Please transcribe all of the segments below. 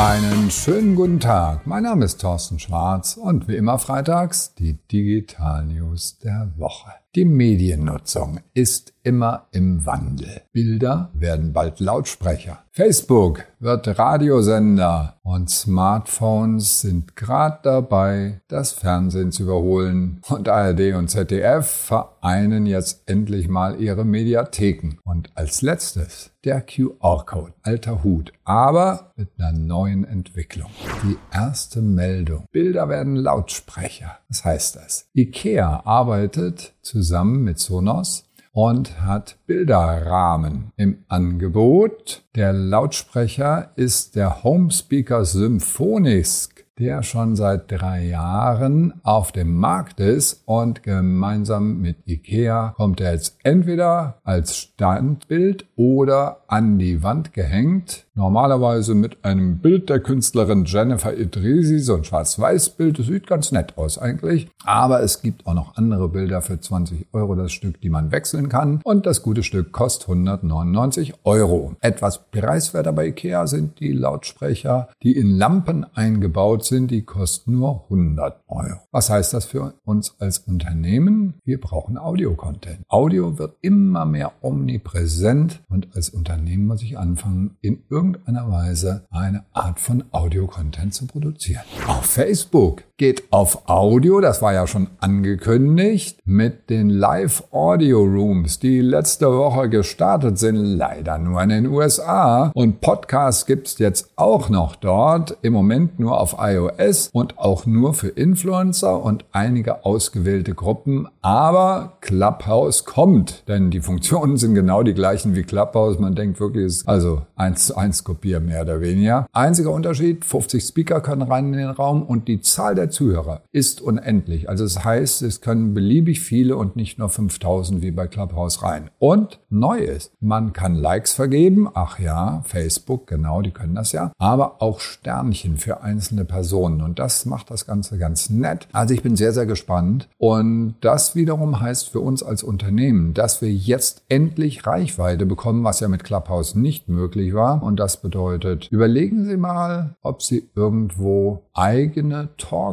Einen schönen guten Tag. Mein Name ist Thorsten Schwarz und wie immer freitags die Digital News der Woche. Die Mediennutzung ist immer im Wandel. Bilder werden bald Lautsprecher. Facebook wird Radiosender und Smartphones sind gerade dabei, das Fernsehen zu überholen. Und ARD und ZDF vereinen jetzt endlich mal ihre Mediatheken. Und als letztes der QR-Code. Alter Hut, aber mit einer neuen Entwicklung. Die erste Meldung. Bilder werden Lautsprecher. Was heißt das? IKEA arbeitet zusammen mit Sonos und hat Bilderrahmen im Angebot. Der Lautsprecher ist der Home Speaker Symphonisk der schon seit drei Jahren auf dem Markt ist und gemeinsam mit IKEA kommt er jetzt entweder als Standbild oder an die Wand gehängt. Normalerweise mit einem Bild der Künstlerin Jennifer Idrisi, so ein Schwarz-Weiß-Bild. Das sieht ganz nett aus eigentlich. Aber es gibt auch noch andere Bilder für 20 Euro das Stück, die man wechseln kann. Und das gute Stück kostet 199 Euro. Etwas preiswerter bei Ikea sind die Lautsprecher, die in Lampen eingebaut sind. Die kosten nur 100 Euro. Was heißt das für uns als Unternehmen? Wir brauchen Audio-Content. Audio wird immer mehr omnipräsent und als Unternehmen muss ich anfangen, in irgendeiner Weise eine Art von Audio-Content zu produzieren. Auf Facebook geht auf Audio, das war ja schon angekündigt, mit den Live-Audio-Rooms, die letzte Woche gestartet sind, leider nur in den USA. Und Podcasts gibt's jetzt auch noch dort, im Moment nur auf iOS und auch nur für Influencer und einige ausgewählte Gruppen. Aber Clubhouse kommt, denn die Funktionen sind genau die gleichen wie Clubhouse. Man denkt wirklich, es ist also eins zu eins Kopier mehr oder weniger. Einziger Unterschied, 50 Speaker können rein in den Raum und die Zahl der Zuhörer ist unendlich. Also es das heißt, es können beliebig viele und nicht nur 5000 wie bei Clubhouse rein. Und neu ist, man kann Likes vergeben. Ach ja, Facebook, genau, die können das ja. Aber auch Sternchen für einzelne Personen. Und das macht das Ganze ganz nett. Also ich bin sehr, sehr gespannt. Und das wiederum heißt für uns als Unternehmen, dass wir jetzt endlich Reichweite bekommen, was ja mit Clubhouse nicht möglich war. Und das bedeutet, überlegen Sie mal, ob Sie irgendwo eigene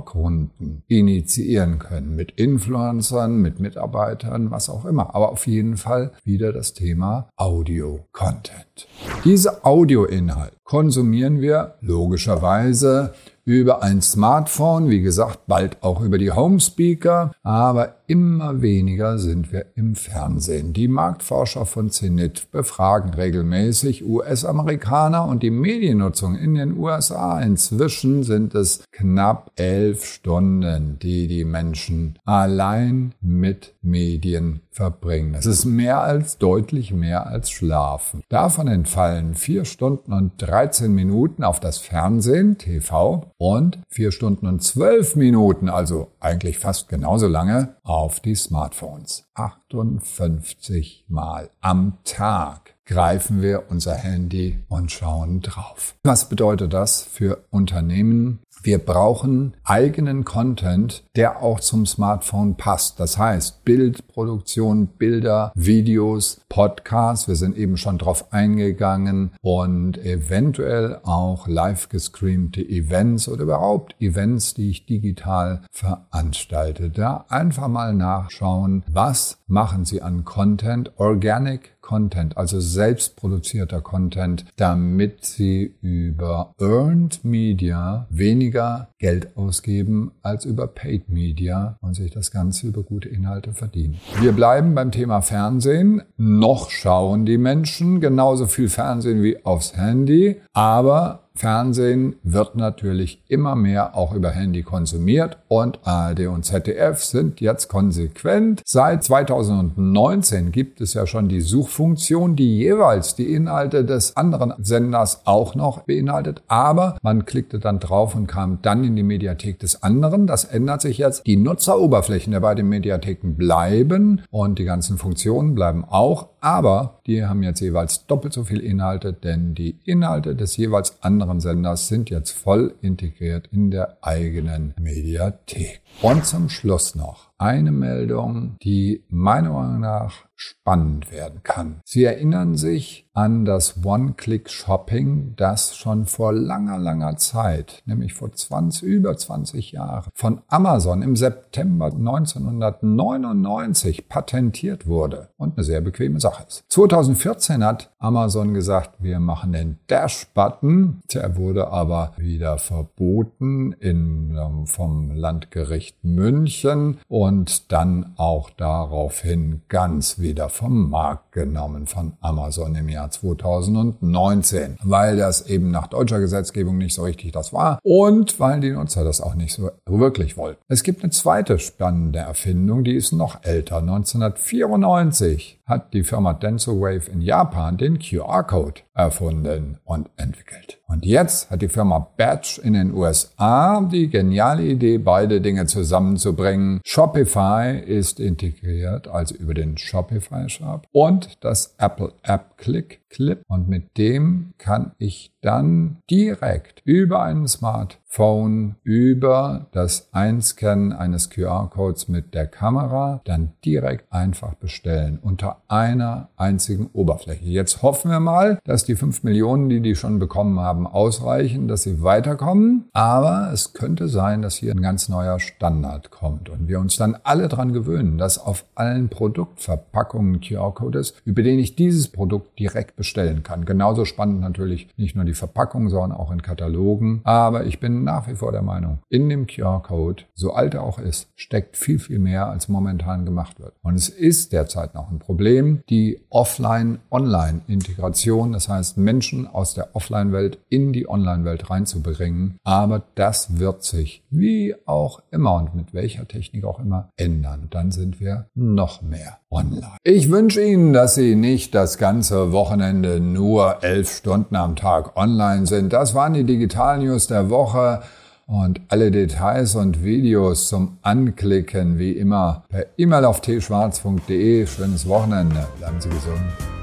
Talkrunden initiieren können. Mit Influencern, mit Mitarbeitern, was auch immer. Aber auf jeden Fall wieder das Thema Audio-Content. Diese Audioinhalt konsumieren wir logischerweise über ein Smartphone, wie gesagt, bald auch über die Home Speaker, aber immer weniger sind wir im Fernsehen. Die Marktforscher von Zenit befragen regelmäßig US-Amerikaner und die Mediennutzung in den USA. Inzwischen sind es knapp elf Stunden, die die Menschen allein mit Medien verbringen. Das ist mehr als deutlich mehr als Schlafen. Davon entfallen vier Stunden und 13 Minuten auf das Fernsehen, TV, und vier Stunden und zwölf Minuten, also eigentlich fast genauso lange, auf die Smartphones. 58 Mal am Tag greifen wir unser Handy und schauen drauf. Was bedeutet das für Unternehmen? Wir brauchen eigenen Content, der auch zum Smartphone passt. Das heißt, Bildproduktion, Bilder, Videos, Podcasts. Wir sind eben schon drauf eingegangen und eventuell auch live gestreamte Events oder überhaupt Events, die ich digital veranstalte. Da einfach mal nachschauen, was machen Sie an Content, Organic Content, also selbstproduzierter Content, damit Sie über Earned Media weniger Geld ausgeben als über Paid Media und sich das Ganze über gute Inhalte verdienen. Wir bleiben beim Thema Fernsehen. Noch schauen die Menschen genauso viel Fernsehen wie aufs Handy, aber Fernsehen wird natürlich immer mehr auch über Handy konsumiert und ARD und ZDF sind jetzt konsequent. Seit 2019 gibt es ja schon die Suchfunktion, die jeweils die Inhalte des anderen Senders auch noch beinhaltet, aber man klickte dann drauf und kam dann in die Mediathek des anderen. Das ändert sich jetzt. Die Nutzeroberflächen der beiden Mediatheken bleiben und die ganzen Funktionen bleiben auch, aber die haben jetzt jeweils doppelt so viel Inhalte, denn die Inhalte des jeweils anderen Senders sind jetzt voll integriert in der eigenen Mediathek. Und zum Schluss noch eine Meldung, die meiner Meinung nach spannend werden kann. Sie erinnern sich an das One-Click-Shopping, das schon vor langer, langer Zeit, nämlich vor 20, über 20 Jahren, von Amazon im September 1999 patentiert wurde und eine sehr bequeme Sache ist. 2014 hat Amazon gesagt, wir machen den Dash-Button. Der wurde aber wieder verboten in, ähm, vom Landgericht München und dann auch daraufhin ganz wieder vom Markt genommen von Amazon im Jahr 2019, weil das eben nach deutscher Gesetzgebung nicht so richtig das war und weil die Nutzer das auch nicht so wirklich wollten. Es gibt eine zweite spannende Erfindung, die ist noch älter. 1994 hat die Firma DensoWave in Japan den QR-Code erfunden und entwickelt. Und jetzt hat die Firma Batch in den USA die geniale Idee, beide Dinge zusammenzubringen. Shopify ist integriert, also über den Shopify Shop und das Apple App Click Clip und mit dem kann ich dann direkt über einen Smartphone, über das Einscannen eines QR-Codes mit der Kamera, dann direkt einfach bestellen unter einer einzigen Oberfläche. Jetzt hoffen wir mal, dass die fünf Millionen, die die schon bekommen haben, ausreichen, dass sie weiterkommen. Aber es könnte sein, dass hier ein ganz neuer Standard kommt und wir uns dann alle dran gewöhnen, dass auf allen Produktverpackungen QR-Code ist, über den ich dieses Produkt direkt bestellen kann. Genauso spannend natürlich nicht nur die Verpackung, sondern auch in Katalogen. Aber ich bin nach wie vor der Meinung, in dem QR-Code, so alt er auch ist, steckt viel, viel mehr, als momentan gemacht wird. Und es ist derzeit noch ein Problem, die Offline-Online-Integration, das heißt Menschen aus der Offline-Welt in die Online-Welt reinzubringen. Aber das wird sich wie auch immer und mit welcher Technik auch immer ändern. Dann sind wir noch mehr online. Ich wünsche Ihnen, dass Sie nicht das ganze Wochenende nur elf Stunden am Tag online sind. Das waren die Digital News der Woche. Und alle Details und Videos zum Anklicken wie immer per E-Mail auf tschwarz.de. Schönes Wochenende. Bleiben Sie gesund.